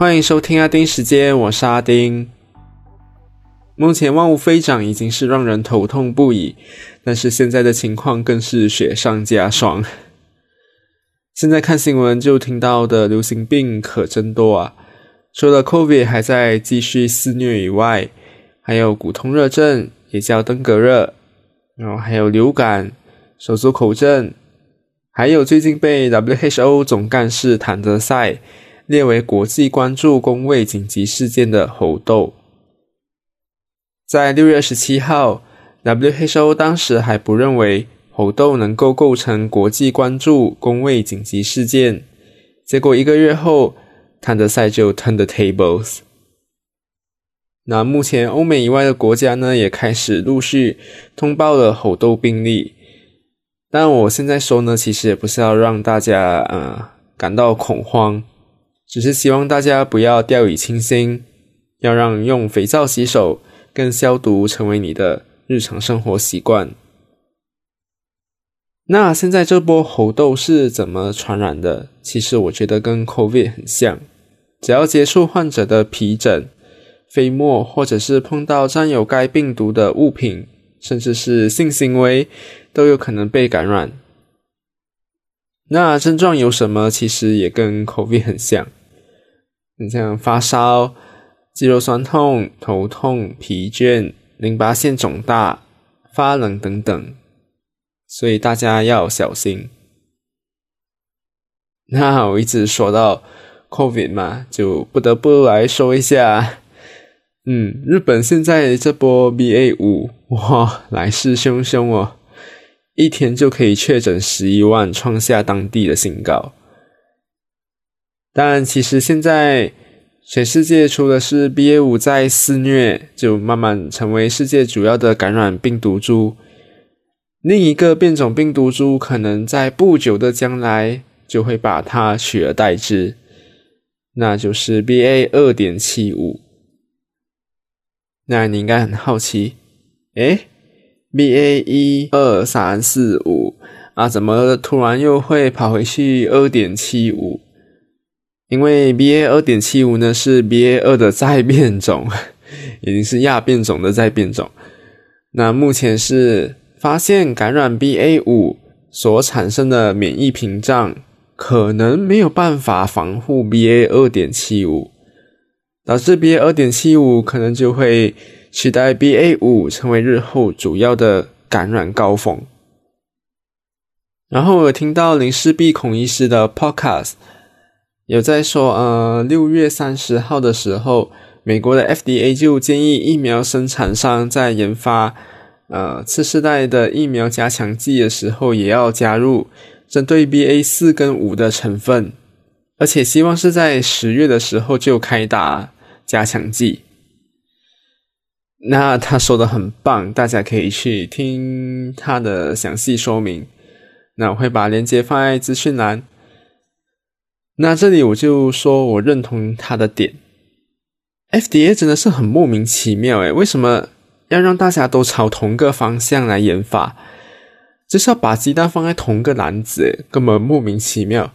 欢迎收听阿丁时间，我是阿丁。目前万物飞涨已经是让人头痛不已，但是现在的情况更是雪上加霜。现在看新闻就听到的流行病可真多啊！除了 COVID 还在继续肆虐以外，还有骨痛热症，也叫登革热，然后还有流感、手足口症，还有最近被 WHO 总干事谭德赛。列为国际关注公卫紧急事件的猴痘，在六月二十七号，WHO 当时还不认为猴痘能够构成国际关注公卫紧急事件。结果一个月后，谭德赛就 turn the tables。那目前欧美以外的国家呢，也开始陆续通报了猴痘病例。但我现在说呢，其实也不是要让大家呃感到恐慌。只是希望大家不要掉以轻心，要让用肥皂洗手跟消毒成为你的日常生活习惯。那现在这波猴痘是怎么传染的？其实我觉得跟 COVID 很像，只要接触患者的皮疹、飞沫，或者是碰到沾有该病毒的物品，甚至是性行为，都有可能被感染。那症状有什么？其实也跟 COVID 很像。你像发烧、肌肉酸痛、头痛、疲倦、淋巴腺肿大、发冷等等，所以大家要小心。那我一直说到 COVID 嘛，就不得不来说一下，嗯，日本现在这波 BA 五哇，来势汹汹哦，一天就可以确诊十一万，创下当地的新高。但其实现在，全世界除了是 BA 五在肆虐，就慢慢成为世界主要的感染病毒株。另一个变种病毒株可能在不久的将来就会把它取而代之，那就是 BA 二点七五。那你应该很好奇，诶 b a 一二三四五啊，怎么突然又会跑回去二点七五？因为 BA 二点七五呢是 BA 二的再变种，已经是亚变种的再变种。那目前是发现感染 BA 五所产生的免疫屏障可能没有办法防护 BA 二点七五，导致 BA 二点七五可能就会取代 BA 五成为日后主要的感染高峰。然后我听到林氏璧孔医师的 Podcast。有在说，呃，六月三十号的时候，美国的 FDA 就建议疫苗生产商在研发，呃，次世代的疫苗加强剂的时候，也要加入针对 BA 四跟五的成分，而且希望是在十月的时候就开打加强剂。那他说的很棒，大家可以去听他的详细说明。那我会把链接放在资讯栏。那这里我就说我认同他的点，FDA 真的是很莫名其妙诶，为什么要让大家都朝同个方向来研发？就是要把鸡蛋放在同个篮子，根本莫名其妙。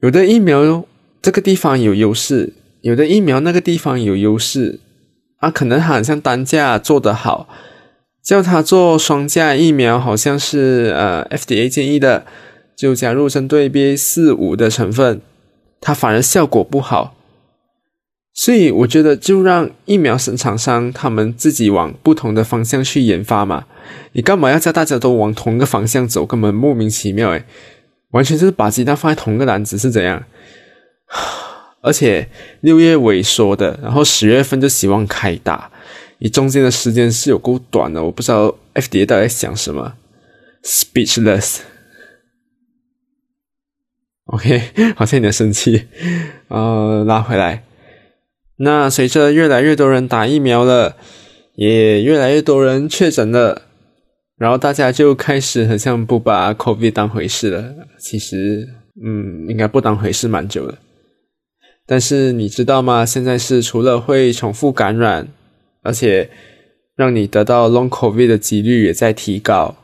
有的疫苗这个地方有优势，有的疫苗那个地方有优势啊，可能好像单价做得好，叫他做双价疫苗，好像是呃 FDA 建议的。就加入针对 BA 四五的成分，它反而效果不好，所以我觉得就让疫苗生产商他们自己往不同的方向去研发嘛。你干嘛要叫大家都往同一个方向走？根本莫名其妙诶，完全就是把鸡蛋放在同一个篮子是怎样？而且六月萎缩的，然后十月份就希望开打，你中间的时间是有够短的，我不知道 FDA 到底在想什么，speechless。OK，好像有点生气，呃，拉回来。那随着越来越多人打疫苗了，也越来越多人确诊了，然后大家就开始很像不把 COVID 当回事了。其实，嗯，应该不当回事蛮久了。但是你知道吗？现在是除了会重复感染，而且让你得到 Long COVID 的几率也在提高。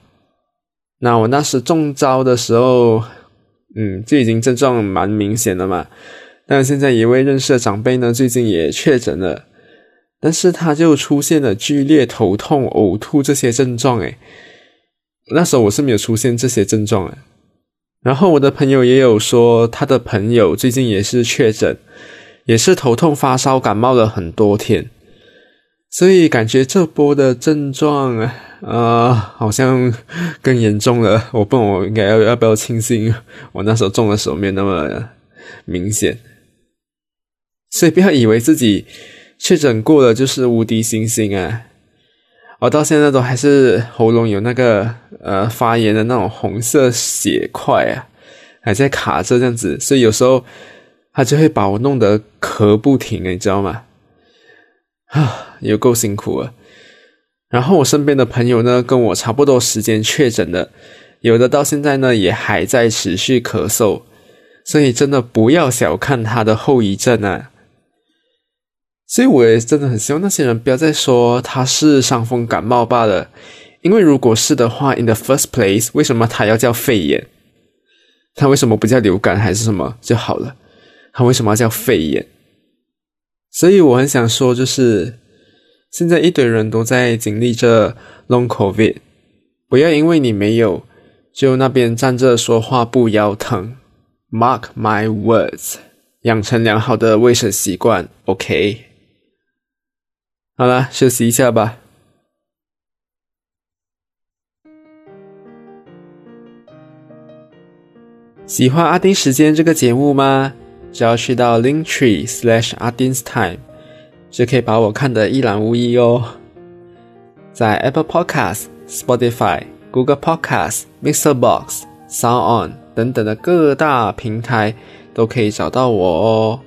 那我那时中招的时候。嗯，就已经症状蛮明显的嘛，但现在一位认识的长辈呢，最近也确诊了，但是他就出现了剧烈头痛、呕吐这些症状。诶，那时候我是没有出现这些症状的。然后我的朋友也有说，他的朋友最近也是确诊，也是头痛、发烧、感冒了很多天。所以感觉这波的症状啊，好像更严重了。我问我应该要要不要庆幸我那时候中的时候没有那么明显。所以不要以为自己确诊过了就是无敌星星啊！我到现在都还是喉咙有那个呃发炎的那种红色血块啊，还在卡着这样子，所以有时候它就会把我弄得咳不停，你知道吗？啊，有够辛苦了。然后我身边的朋友呢，跟我差不多时间确诊的，有的到现在呢也还在持续咳嗽，所以真的不要小看他的后遗症啊。所以我也真的很希望那些人不要再说他是伤风感冒罢了，因为如果是的话，in the first place，为什么他要叫肺炎？他为什么不叫流感还是什么就好了？他为什么要叫肺炎？所以我很想说，就是现在一堆人都在经历着 long covid，不要因为你没有，就那边站着说话不腰疼。Mark my words，养成良好的卫生习惯。OK，好了，休息一下吧。喜欢阿丁时间这个节目吗？只要去到 Linktree slash Adin's Time，就可以把我看得一览无遗哦。在 Apple Podcast、Spotify、Google Podcasts、Mixer Box、Sound On 等等的各大平台都可以找到我哦。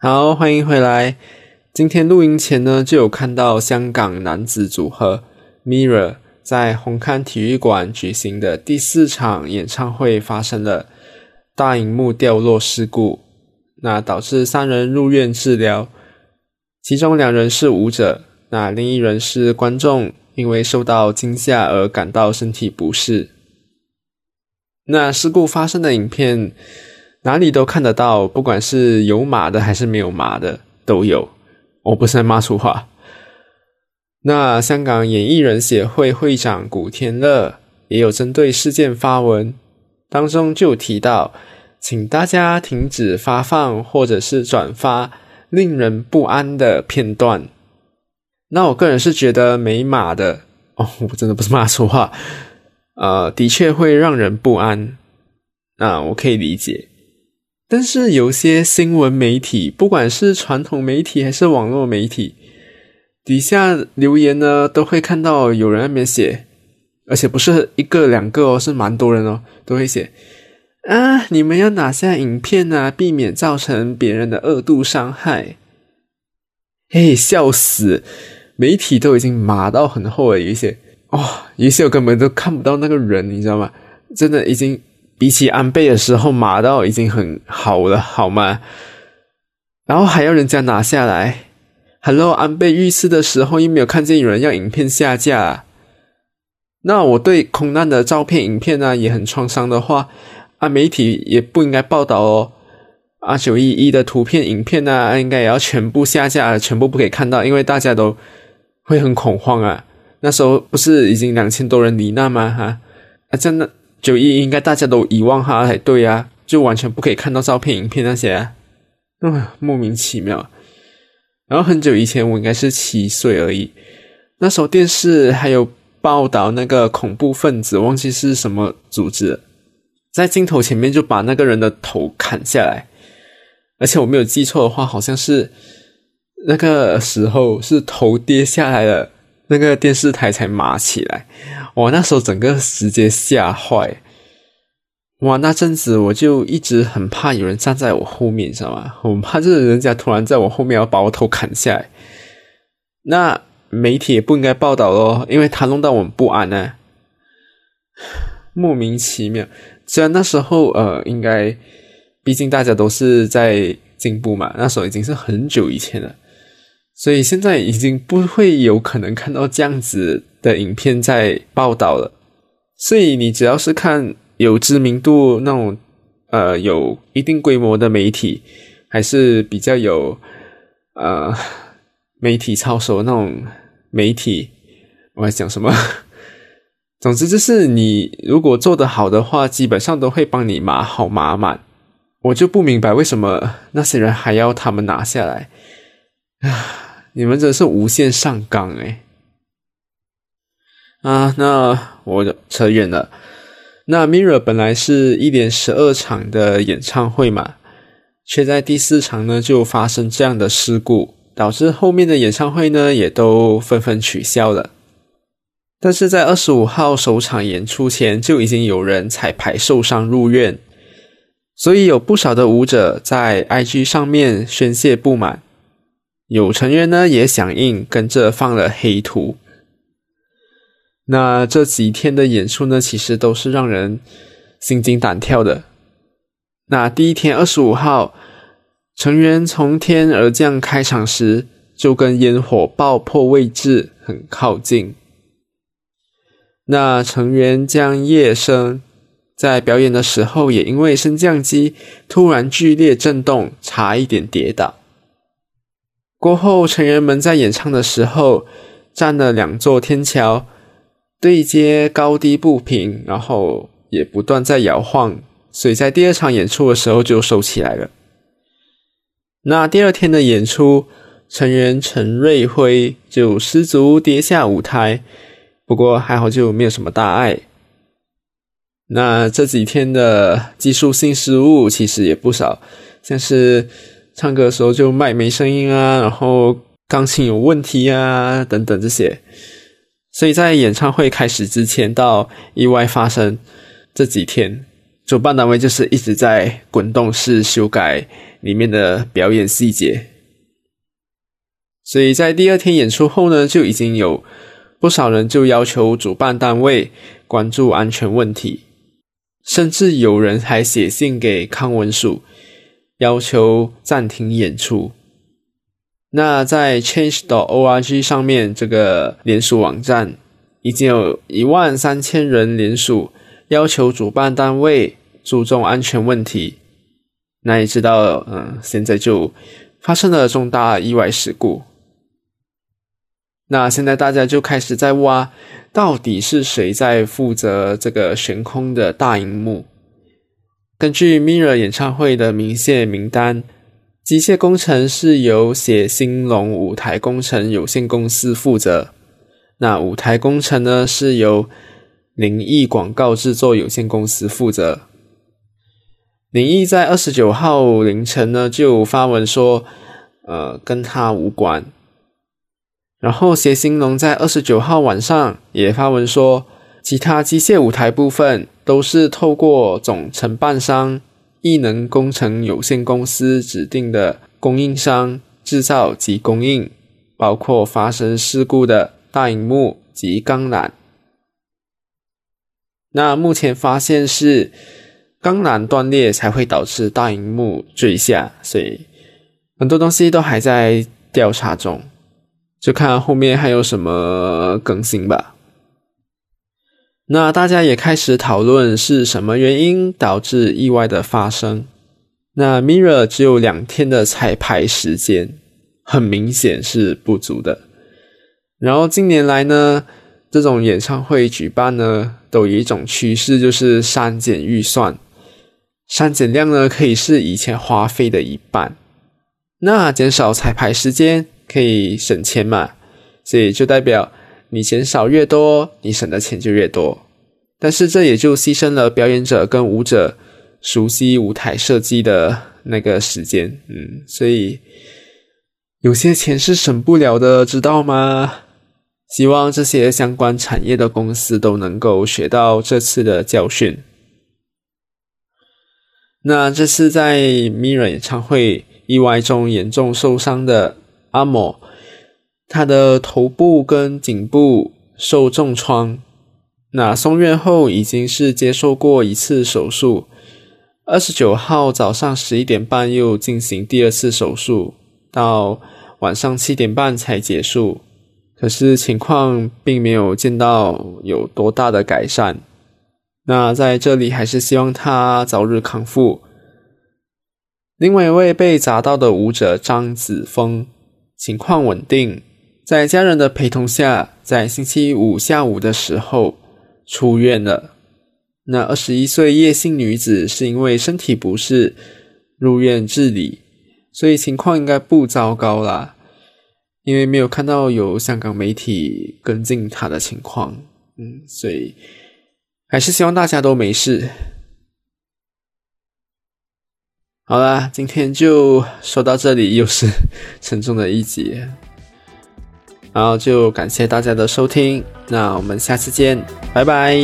好，欢迎回来。今天录音前呢，就有看到香港男子组合 Mirror。在红磡体育馆举行的第四场演唱会发生了大荧幕掉落事故，那导致三人入院治疗，其中两人是舞者，那另一人是观众，因为受到惊吓而感到身体不适。那事故发生的影片哪里都看得到，不管是有码的还是没有码的都有，我不是在骂粗话。那香港演艺人协会会长古天乐也有针对事件发文，当中就提到，请大家停止发放或者是转发令人不安的片段。那我个人是觉得没码的哦，我真的不是骂错话，呃，的确会让人不安，那我可以理解。但是有些新闻媒体，不管是传统媒体还是网络媒体。底下留言呢，都会看到有人那边写，而且不是一个两个哦，是蛮多人哦，都会写啊，你们要拿下影片啊，避免造成别人的恶度伤害。嘿，笑死！媒体都已经码到很厚了，有一些哦，有一些我根本都看不到那个人，你知道吗？真的已经比起安倍的时候码到已经很好了，好吗？然后还要人家拿下来。Hello，安倍遇刺的时候又没有看见有人要影片下架。那我对空难的照片、影片呢也很创伤的话，啊，媒体也不应该报道哦。啊，九一一的图片、影片呢，应该也要全部下架，全部不可以看到，因为大家都会很恐慌啊。那时候不是已经两千多人罹难吗？哈，啊，真的九一应该大家都遗忘哈才对啊，就完全不可以看到照片、影片那些，啊，莫名其妙。然后很久以前，我应该是七岁而已。那时候电视还有报道那个恐怖分子，忘记是什么组织，在镜头前面就把那个人的头砍下来。而且我没有记错的话，好像是那个时候是头跌下来了，那个电视台才麻起来。我那时候整个直接吓坏。哇，那阵子我就一直很怕有人站在我后面，知道吗？我怕就是人家突然在我后面要把我头砍下来。那媒体也不应该报道咯，因为他弄到我们不安呢，莫名其妙。虽然那时候呃，应该毕竟大家都是在进步嘛，那时候已经是很久以前了，所以现在已经不会有可能看到这样子的影片在报道了。所以你只要是看有知名度那种，呃，有一定规模的媒体，还是比较有呃媒体操守那种媒体，我在讲什么？总之就是你如果做得好的话，基本上都会帮你码好码满。我就不明白为什么那些人还要他们拿下来啊！你们真是无限上纲诶啊！那我扯远了。那 Mirror 本来是一连十二场的演唱会嘛，却在第四场呢就发生这样的事故，导致后面的演唱会呢也都纷纷取消了。但是在二十五号首场演出前，就已经有人彩排受伤入院。所以有不少的舞者在 IG 上面宣泄不满，有成员呢也响应，跟着放了黑图。那这几天的演出呢，其实都是让人心惊胆跳的。那第一天二十五号，成员从天而降开场时，就跟烟火爆破位置很靠近。那成员将夜声。在表演的时候，也因为升降机突然剧烈震动，差一点跌倒。过后，成员们在演唱的时候，站了两座天桥，对接高低不平，然后也不断在摇晃，所以在第二场演出的时候就收起来了。那第二天的演出，成员陈瑞辉就失足跌下舞台，不过还好就没有什么大碍。那这几天的技术性失误其实也不少，像是唱歌的时候就麦没声音啊，然后钢琴有问题啊等等这些。所以在演唱会开始之前到意外发生这几天，主办单位就是一直在滚动式修改里面的表演细节。所以在第二天演出后呢，就已经有不少人就要求主办单位关注安全问题。甚至有人还写信给康文署，要求暂停演出。那在 Change.org 上面这个联署网站，已经有一万三千人联署，要求主办单位注重安全问题。那也知道，嗯，现在就发生了重大意外事故。那现在大家就开始在挖，到底是谁在负责这个悬空的大荧幕？根据 Mirror 演唱会的明线名单，机械工程是由写兴隆舞台工程有限公司负责，那舞台工程呢是由灵异广告制作有限公司负责。灵异在二十九号凌晨呢就发文说，呃，跟他无关。然后，协兴隆在二十九号晚上也发文说，其他机械舞台部分都是透过总承办商艺能工程有限公司指定的供应商制造及供应，包括发生事故的大荧幕及钢缆。那目前发现是钢缆断裂才会导致大荧幕坠下，所以很多东西都还在调查中。就看后面还有什么更新吧。那大家也开始讨论是什么原因导致意外的发生。那 Mirror 只有两天的彩排时间，很明显是不足的。然后近年来呢，这种演唱会举办呢，都有一种趋势，就是删减预算，删减量呢可以是以前花费的一半。那减少彩排时间。可以省钱嘛，所以就代表你减少越多，你省的钱就越多。但是这也就牺牲了表演者跟舞者熟悉舞台设计的那个时间，嗯，所以有些钱是省不了的，知道吗？希望这些相关产业的公司都能够学到这次的教训。那这次在 Mirror 演唱会意外中严重受伤的。阿某，他的头部跟颈部受重创，那送院后已经是接受过一次手术，二十九号早上十一点半又进行第二次手术，到晚上七点半才结束，可是情况并没有见到有多大的改善，那在这里还是希望他早日康复。另外一位被砸到的舞者张子枫情况稳定，在家人的陪同下，在星期五下午的时候出院了。那二十一岁叶姓女子是因为身体不适入院治理，所以情况应该不糟糕啦。因为没有看到有香港媒体跟进她的情况，嗯，所以还是希望大家都没事。好啦，今天就说到这里，又是沉重的一集，然后就感谢大家的收听，那我们下次见，拜拜。